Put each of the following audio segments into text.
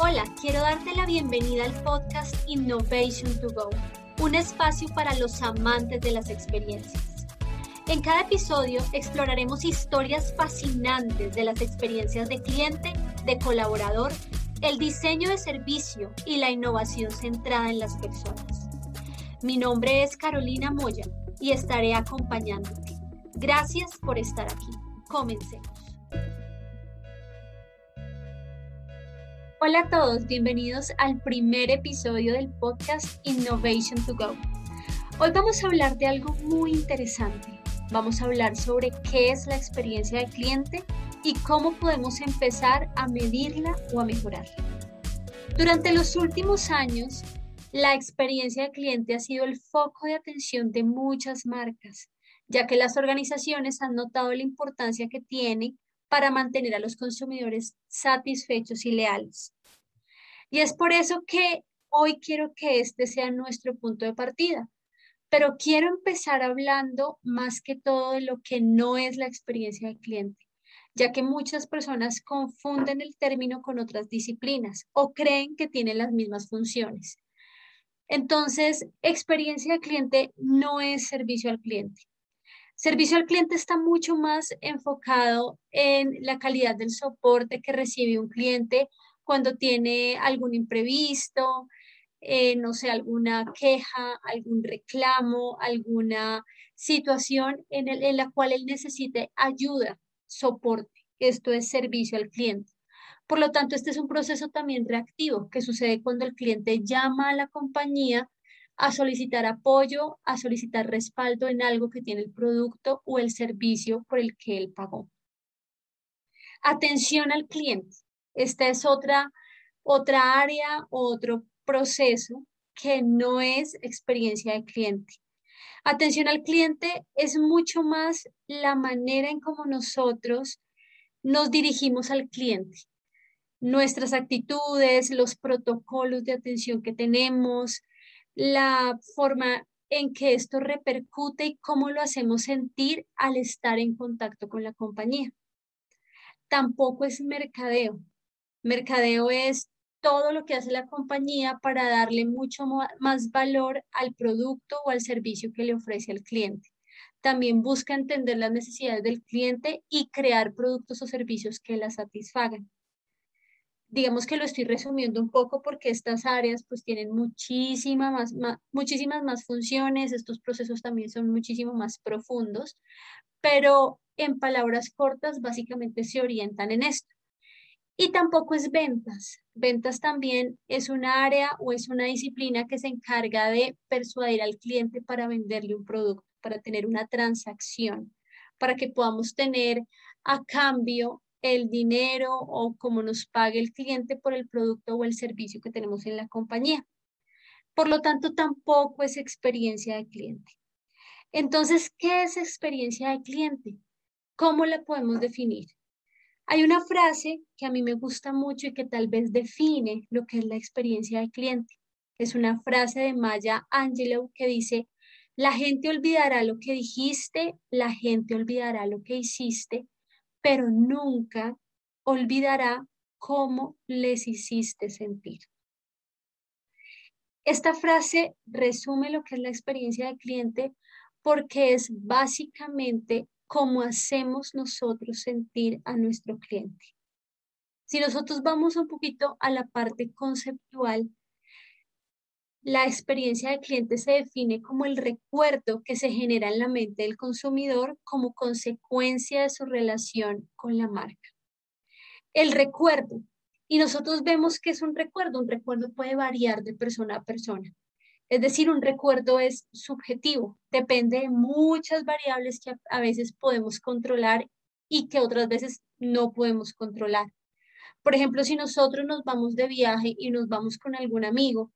Hola, quiero darte la bienvenida al podcast Innovation to Go, un espacio para los amantes de las experiencias. En cada episodio exploraremos historias fascinantes de las experiencias de cliente, de colaborador, el diseño de servicio y la innovación centrada en las personas. Mi nombre es Carolina Moya y estaré acompañándote. Gracias por estar aquí. Comencemos. Hola a todos, bienvenidos al primer episodio del podcast Innovation to Go. Hoy vamos a hablar de algo muy interesante. Vamos a hablar sobre qué es la experiencia del cliente y cómo podemos empezar a medirla o a mejorarla. Durante los últimos años, la experiencia del cliente ha sido el foco de atención de muchas marcas, ya que las organizaciones han notado la importancia que tiene para mantener a los consumidores satisfechos y leales. Y es por eso que hoy quiero que este sea nuestro punto de partida. Pero quiero empezar hablando más que todo de lo que no es la experiencia del cliente, ya que muchas personas confunden el término con otras disciplinas o creen que tienen las mismas funciones. Entonces, experiencia del cliente no es servicio al cliente. Servicio al cliente está mucho más enfocado en la calidad del soporte que recibe un cliente cuando tiene algún imprevisto, eh, no sé, alguna queja, algún reclamo, alguna situación en, en la cual él necesite ayuda, soporte. Esto es servicio al cliente. Por lo tanto, este es un proceso también reactivo que sucede cuando el cliente llama a la compañía a solicitar apoyo, a solicitar respaldo en algo que tiene el producto o el servicio por el que él pagó. Atención al cliente. Esta es otra, otra área, otro proceso que no es experiencia de cliente. Atención al cliente es mucho más la manera en cómo nosotros nos dirigimos al cliente. Nuestras actitudes, los protocolos de atención que tenemos, la forma en que esto repercute y cómo lo hacemos sentir al estar en contacto con la compañía. Tampoco es mercadeo. Mercadeo es todo lo que hace la compañía para darle mucho más valor al producto o al servicio que le ofrece al cliente. También busca entender las necesidades del cliente y crear productos o servicios que la satisfagan digamos que lo estoy resumiendo un poco porque estas áreas pues tienen muchísima más, muchísimas más funciones, estos procesos también son muchísimo más profundos, pero en palabras cortas básicamente se orientan en esto. Y tampoco es ventas. Ventas también es una área o es una disciplina que se encarga de persuadir al cliente para venderle un producto, para tener una transacción, para que podamos tener a cambio el dinero o cómo nos pague el cliente por el producto o el servicio que tenemos en la compañía. Por lo tanto, tampoco es experiencia de cliente. Entonces, ¿qué es experiencia de cliente? ¿Cómo la podemos definir? Hay una frase que a mí me gusta mucho y que tal vez define lo que es la experiencia de cliente. Es una frase de Maya Angelou que dice, la gente olvidará lo que dijiste, la gente olvidará lo que hiciste, pero nunca olvidará cómo les hiciste sentir. Esta frase resume lo que es la experiencia del cliente porque es básicamente cómo hacemos nosotros sentir a nuestro cliente. Si nosotros vamos un poquito a la parte conceptual, la experiencia del cliente se define como el recuerdo que se genera en la mente del consumidor como consecuencia de su relación con la marca. El recuerdo. Y nosotros vemos que es un recuerdo. Un recuerdo puede variar de persona a persona. Es decir, un recuerdo es subjetivo, depende de muchas variables que a veces podemos controlar y que otras veces no podemos controlar. Por ejemplo, si nosotros nos vamos de viaje y nos vamos con algún amigo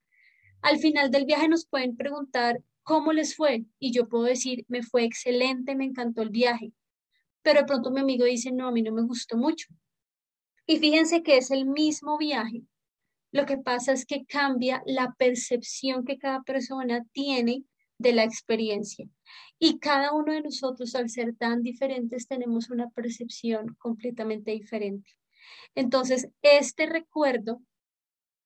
al final del viaje nos pueden preguntar cómo les fue y yo puedo decir, me fue excelente, me encantó el viaje. Pero de pronto mi amigo dice, no, a mí no me gustó mucho. Y fíjense que es el mismo viaje. Lo que pasa es que cambia la percepción que cada persona tiene de la experiencia. Y cada uno de nosotros, al ser tan diferentes, tenemos una percepción completamente diferente. Entonces, este recuerdo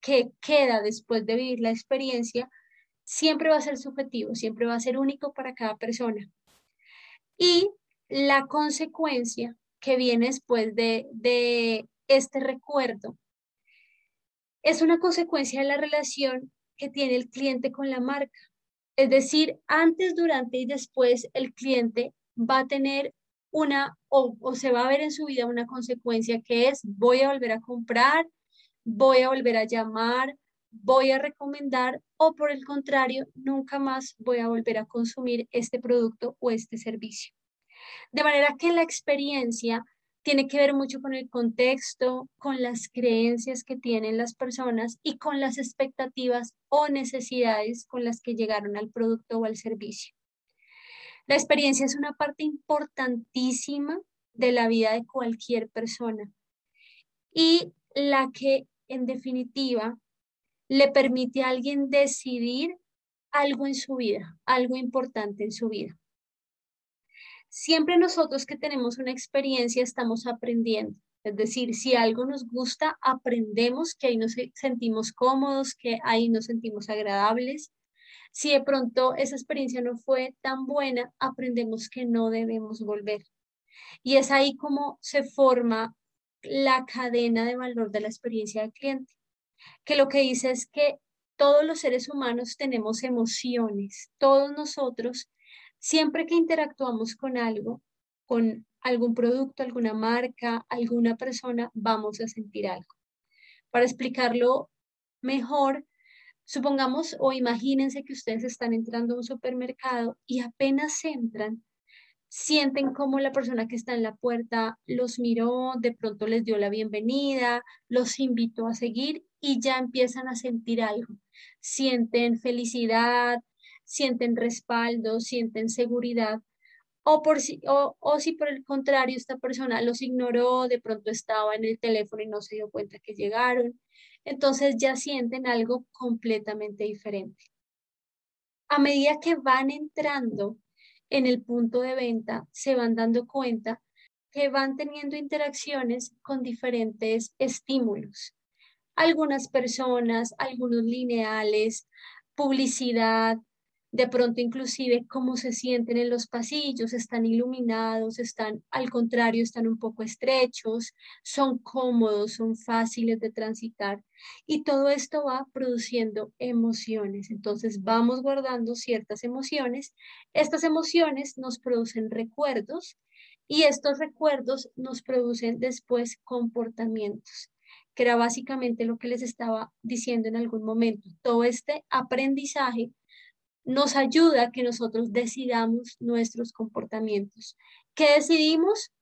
que queda después de vivir la experiencia siempre va a ser subjetivo, siempre va a ser único para cada persona. Y la consecuencia que viene después de, de este recuerdo es una consecuencia de la relación que tiene el cliente con la marca. Es decir, antes, durante y después el cliente va a tener una o, o, se va a ver en su vida una consecuencia que es voy a volver a comprar, voy a volver a llamar, voy a recomendar o por el contrario, nunca más voy a volver a consumir este producto o este servicio. De manera que la experiencia tiene que ver mucho con el contexto, con las creencias que tienen las personas y con las expectativas o necesidades con las que llegaron al producto o al servicio. La experiencia es una parte importantísima de la vida de cualquier persona y la que en definitiva le permite a alguien decidir algo en su vida, algo importante en su vida. Siempre nosotros que tenemos una experiencia estamos aprendiendo. Es decir, si algo nos gusta, aprendemos que ahí nos sentimos cómodos, que ahí nos sentimos agradables. Si de pronto esa experiencia no fue tan buena, aprendemos que no debemos volver. Y es ahí como se forma la cadena de valor de la experiencia del cliente, que lo que dice es que todos los seres humanos tenemos emociones, todos nosotros, siempre que interactuamos con algo, con algún producto, alguna marca, alguna persona, vamos a sentir algo. Para explicarlo mejor, supongamos o imagínense que ustedes están entrando a un supermercado y apenas entran, sienten como la persona que está en la puerta los miró, de pronto les dio la bienvenida, los invitó a seguir y ya empiezan a sentir algo. Sienten felicidad, sienten respaldo, sienten seguridad. O, por si, o, o si por el contrario esta persona los ignoró, de pronto estaba en el teléfono y no se dio cuenta que llegaron, entonces ya sienten algo completamente diferente. A medida que van entrando en el punto de venta se van dando cuenta que van teniendo interacciones con diferentes estímulos. Algunas personas, algunos lineales, publicidad, de pronto inclusive cómo se sienten en los pasillos, están iluminados, están al contrario, están un poco estrechos, son cómodos, son fáciles de transitar y todo esto va produciendo emociones. Entonces vamos guardando ciertas emociones, estas emociones nos producen recuerdos y estos recuerdos nos producen después comportamientos que era básicamente lo que les estaba diciendo en algún momento. Todo este aprendizaje nos ayuda a que nosotros decidamos nuestros comportamientos. ¿Qué decidimos?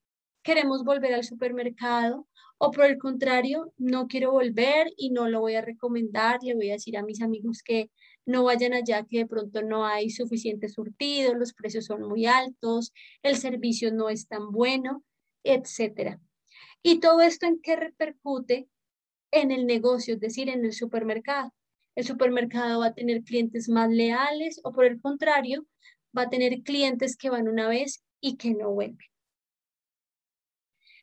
Queremos volver al supermercado o por el contrario, no quiero volver y no lo voy a recomendar, le voy a decir a mis amigos que no vayan allá, que de pronto no hay suficiente surtido, los precios son muy altos, el servicio no es tan bueno, etcétera. Y todo esto en qué repercute en el negocio, es decir, en el supermercado el supermercado va a tener clientes más leales o por el contrario, va a tener clientes que van una vez y que no vuelven.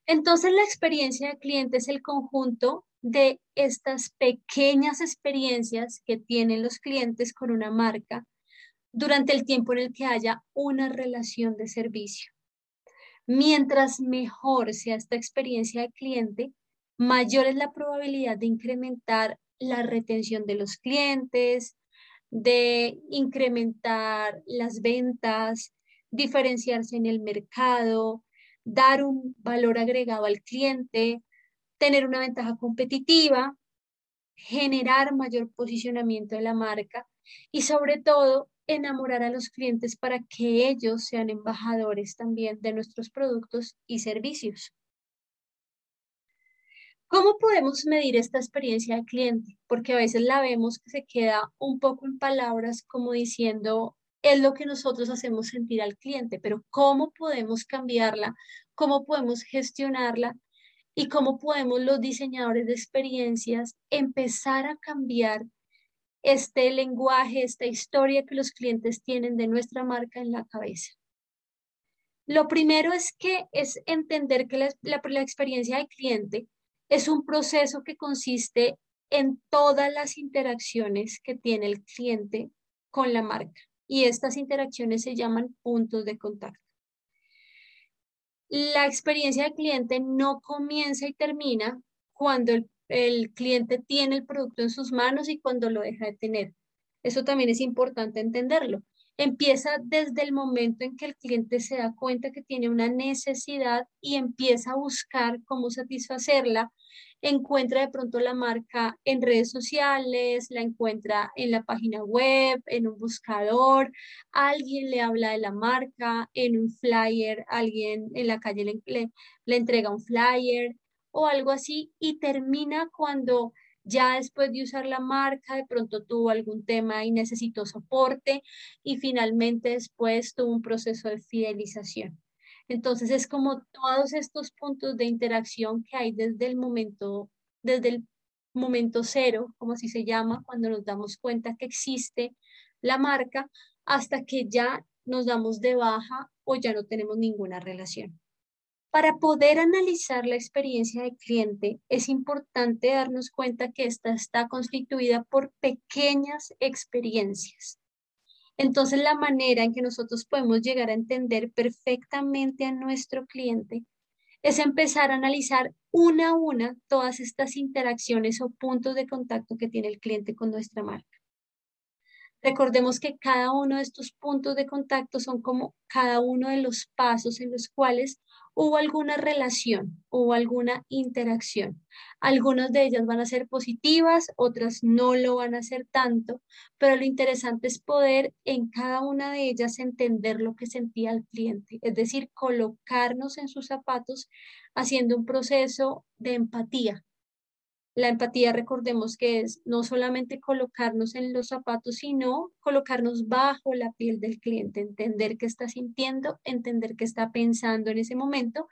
Entonces, la experiencia de cliente es el conjunto de estas pequeñas experiencias que tienen los clientes con una marca durante el tiempo en el que haya una relación de servicio. Mientras mejor sea esta experiencia de cliente, mayor es la probabilidad de incrementar la retención de los clientes, de incrementar las ventas, diferenciarse en el mercado, dar un valor agregado al cliente, tener una ventaja competitiva, generar mayor posicionamiento de la marca y sobre todo enamorar a los clientes para que ellos sean embajadores también de nuestros productos y servicios. ¿Cómo podemos medir esta experiencia de cliente? Porque a veces la vemos que se queda un poco en palabras como diciendo, es lo que nosotros hacemos sentir al cliente, pero ¿cómo podemos cambiarla? ¿Cómo podemos gestionarla? ¿Y cómo podemos los diseñadores de experiencias empezar a cambiar este lenguaje, esta historia que los clientes tienen de nuestra marca en la cabeza? Lo primero es que es entender que la, experiencia de cliente es un proceso que consiste en todas las interacciones que tiene el cliente con la marca. Y estas interacciones se llaman puntos de contacto. La experiencia del cliente no comienza y termina cuando el, el cliente tiene el producto en sus manos y cuando lo deja de tener. Eso también es importante entenderlo. Empieza desde el momento en que el cliente se da cuenta que tiene una necesidad y empieza a buscar cómo satisfacerla. Encuentra de pronto la marca en redes sociales, la encuentra en la página web, en un buscador, alguien le habla de la marca, en un flyer, alguien en la calle le, le entrega un flyer o algo así y termina cuando ya después de usar la marca, de pronto tuvo algún tema y necesitó soporte y finalmente después tuvo un proceso de fidelización. Entonces es como todos estos puntos de interacción que hay desde el momento, desde el momento cero, como así se llama, cuando nos damos cuenta que existe la marca, hasta que ya nos damos de baja o ya no tenemos ninguna relación. Para poder analizar la experiencia del cliente, es importante darnos cuenta que esta está constituida por pequeñas experiencias. Entonces, la manera en que nosotros podemos llegar a entender perfectamente a nuestro cliente es empezar a analizar una a una todas estas interacciones o puntos de contacto que tiene el cliente con nuestra marca. Recordemos que cada uno de estos puntos de contacto son como cada uno de los pasos en los cuales hubo alguna relación, hubo alguna interacción. Algunas de ellas van a ser positivas, otras no lo van a ser tanto, pero lo interesante es poder en cada una de ellas entender lo que sentía el cliente, es decir, colocarnos en sus zapatos haciendo un proceso de empatía, la empatía, recordemos que es no solamente colocarnos en los zapatos, sino colocarnos bajo la piel del cliente, entender qué está sintiendo, entender qué está pensando en ese momento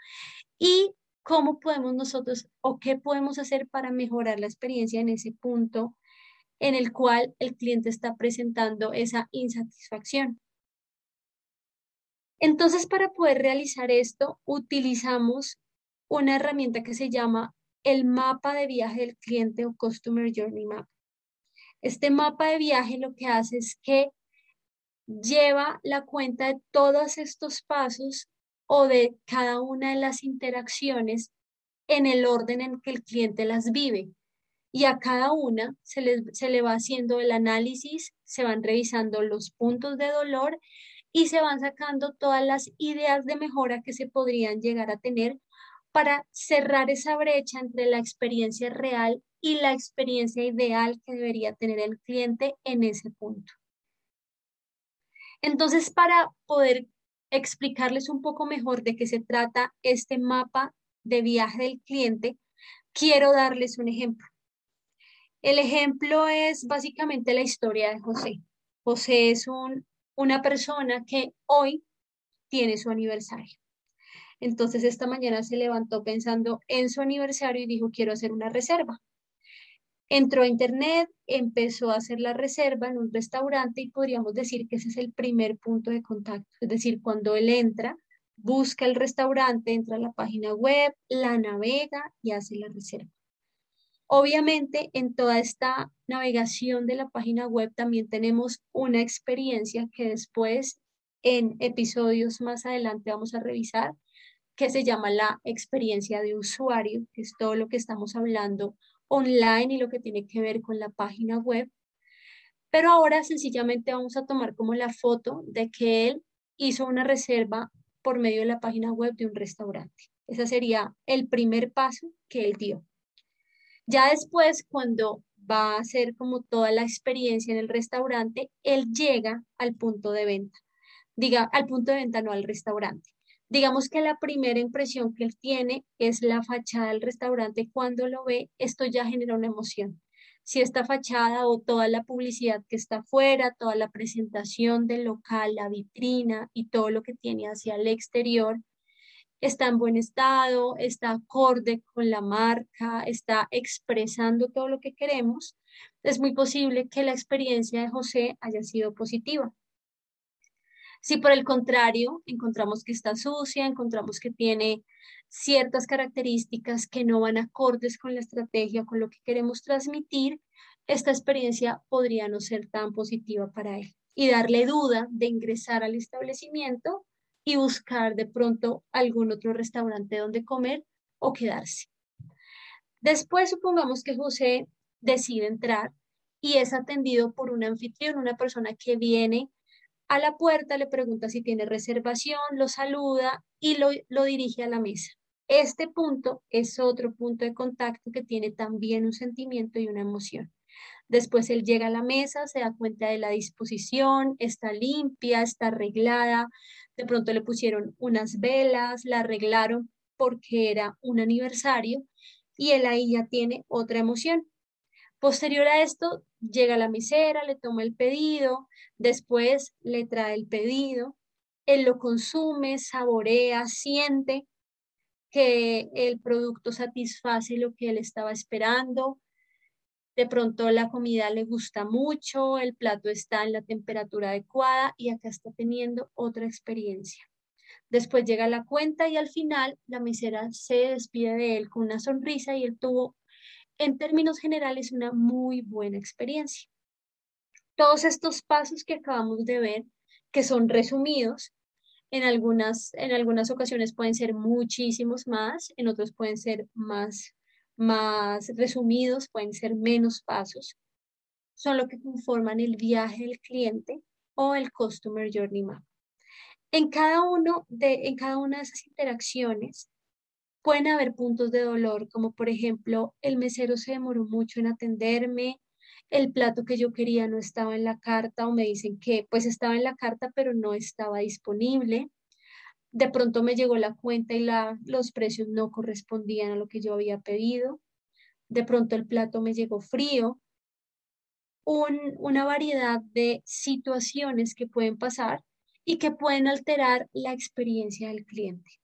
y cómo podemos nosotros o qué podemos hacer para mejorar la experiencia en ese punto en el cual el cliente está presentando esa insatisfacción. Entonces, para poder realizar esto, utilizamos una herramienta que se llama el mapa de viaje del cliente o Customer Journey Map. Este mapa de viaje lo que hace es que lleva la cuenta de todos estos pasos o de cada una de las interacciones en el orden en que el cliente las vive. Y a cada una se le, se le va haciendo el análisis, se van revisando los puntos de dolor y se van sacando todas las ideas de mejora que se podrían llegar a tener para cerrar esa brecha entre la experiencia real y la experiencia ideal que debería tener el cliente en ese punto. Entonces, para poder explicarles un poco mejor de qué se trata este mapa de viaje del cliente, quiero darles un ejemplo. El ejemplo es básicamente la historia de José. José es un, una persona que hoy tiene su aniversario. Entonces esta mañana se levantó pensando en su aniversario y dijo, quiero hacer una reserva. Entró a internet, empezó a hacer la reserva en un restaurante y podríamos decir que ese es el primer punto de contacto. Es decir, cuando él entra, busca el restaurante, entra a la página web, la navega y hace la reserva. Obviamente, en toda esta navegación de la página web también tenemos una experiencia que después en episodios más adelante vamos a revisar, que se llama la experiencia de usuario, que es todo lo que estamos hablando online y lo que tiene que ver con la página web. Pero ahora sencillamente vamos a tomar como la foto de que él hizo una reserva por medio de la página web de un restaurante. Ese sería el primer paso que él dio. Ya después, cuando va a hacer como toda la experiencia en el restaurante, él llega al punto de venta. Diga, al punto de venta, no al restaurante. Digamos que la primera impresión que él tiene es la fachada del restaurante. Cuando lo ve, esto ya genera una emoción. Si esta fachada o toda la publicidad que está afuera, toda la presentación del local, la vitrina y todo lo que tiene hacia el exterior, está en buen estado, está acorde con la marca, está expresando todo lo que queremos, es muy posible que la experiencia de José haya sido positiva. Si por el contrario encontramos que está sucia, encontramos que tiene ciertas características que no van acordes con la estrategia, con lo que queremos transmitir, esta experiencia podría no ser tan positiva para él y darle duda de ingresar al establecimiento y buscar de pronto algún otro restaurante donde comer o quedarse. Después supongamos que José decide entrar y es atendido por un anfitrión, una persona que viene a la puerta, le pregunta si tiene reservación, lo saluda y lo, lo dirige a la mesa. Este punto es otro punto de contacto que tiene también un sentimiento y una emoción. Después él llega a la mesa, se da cuenta de la disposición, está limpia, está arreglada. De pronto le pusieron unas velas, la arreglaron porque era un aniversario y él ahí ya tiene otra emoción. Posterior a esto, llega la misera, le toma el pedido, después le trae el pedido, él lo consume, saborea, siente que el producto satisface lo que él estaba esperando. De pronto la comida le gusta mucho, el plato está en la temperatura adecuada y acá está teniendo otra experiencia. Después llega la cuenta y al final la misera se despide de él con una sonrisa y él tuvo, en términos generales, una muy buena experiencia. Todos estos pasos que acabamos de ver, que son resumidos, en algunas, en algunas ocasiones pueden ser muchísimos más, en otros pueden ser más, más resumidos, pueden ser menos pasos. Son lo que conforman el viaje del cliente o el Customer Journey Map. En cada, uno de, en cada una de esas interacciones pueden haber puntos de dolor, como por ejemplo, el mesero se demoró mucho en atenderme, el plato que yo quería no estaba en la carta o me dicen que pues estaba en la carta pero no estaba disponible. De pronto me llegó la cuenta y la, los precios no correspondían a lo que yo había pedido. De pronto el plato me llegó frío. una variedad de situaciones que pueden pasar y que pueden alterar la experiencia del cliente.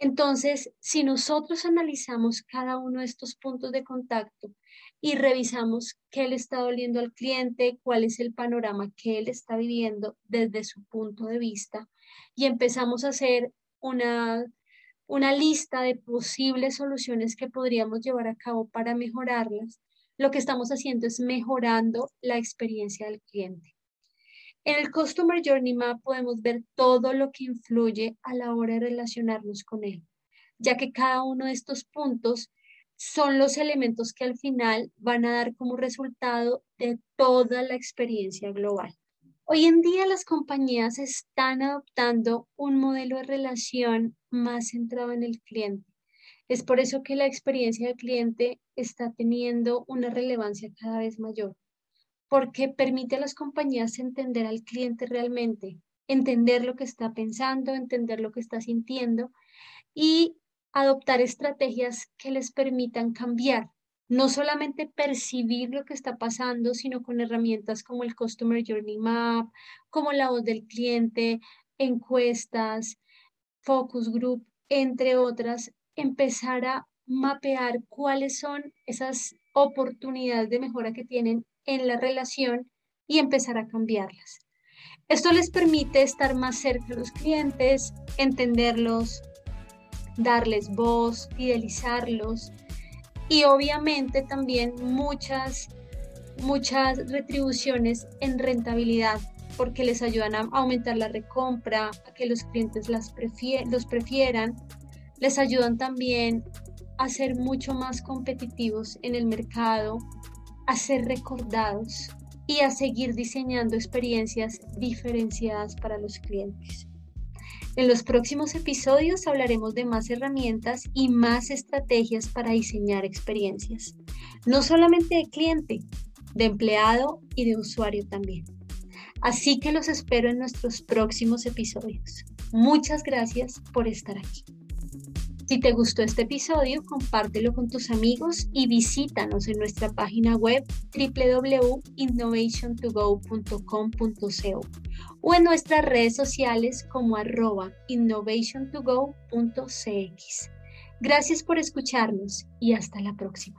Entonces, si nosotros analizamos cada uno de estos puntos de contacto y revisamos qué le está doliendo al cliente, cuál es el panorama que él está viviendo desde su punto de vista, y empezamos a hacer una, una lista de posibles soluciones que podríamos llevar a cabo para mejorarlas, lo que estamos haciendo es mejorando la experiencia del cliente. En el Customer Journey Map podemos ver todo lo que influye a la hora de relacionarnos con él, ya que cada uno de estos puntos son los elementos que al final van a dar como resultado de toda la experiencia global. Hoy en día las compañías están adoptando un modelo de relación más centrado en el cliente. Es por eso que la experiencia del cliente está teniendo una relevancia cada vez mayor porque permite a las compañías entender al cliente realmente, entender lo que está pensando, entender lo que está sintiendo y adoptar estrategias que les permitan cambiar, no solamente percibir lo que está pasando, sino con herramientas como el Customer Journey Map, como la voz del cliente, encuestas, focus group, entre otras, empezar a mapear cuáles son esas oportunidades de mejora que tienen en la relación y empezar a cambiarlas. Esto les permite estar más cerca de los clientes, entenderlos, darles voz, fidelizarlos y obviamente también muchas, muchas retribuciones en rentabilidad porque les ayudan a aumentar la recompra, a que los clientes las los prefieran, les ayudan también a ser mucho más competitivos en el mercado, a ser recordados y a seguir diseñando experiencias diferenciadas para los clientes. En los próximos episodios hablaremos de más herramientas y más estrategias para diseñar experiencias, no solamente de cliente, de empleado y de usuario también. Así que los espero en nuestros próximos episodios. Muchas gracias por estar aquí. Si te gustó este episodio, compártelo con tus amigos y visítanos en nuestra página web www.innovationtogo.com.co o en nuestras redes sociales como arroba innovationtogo.cx. Gracias por escucharnos y hasta la próxima.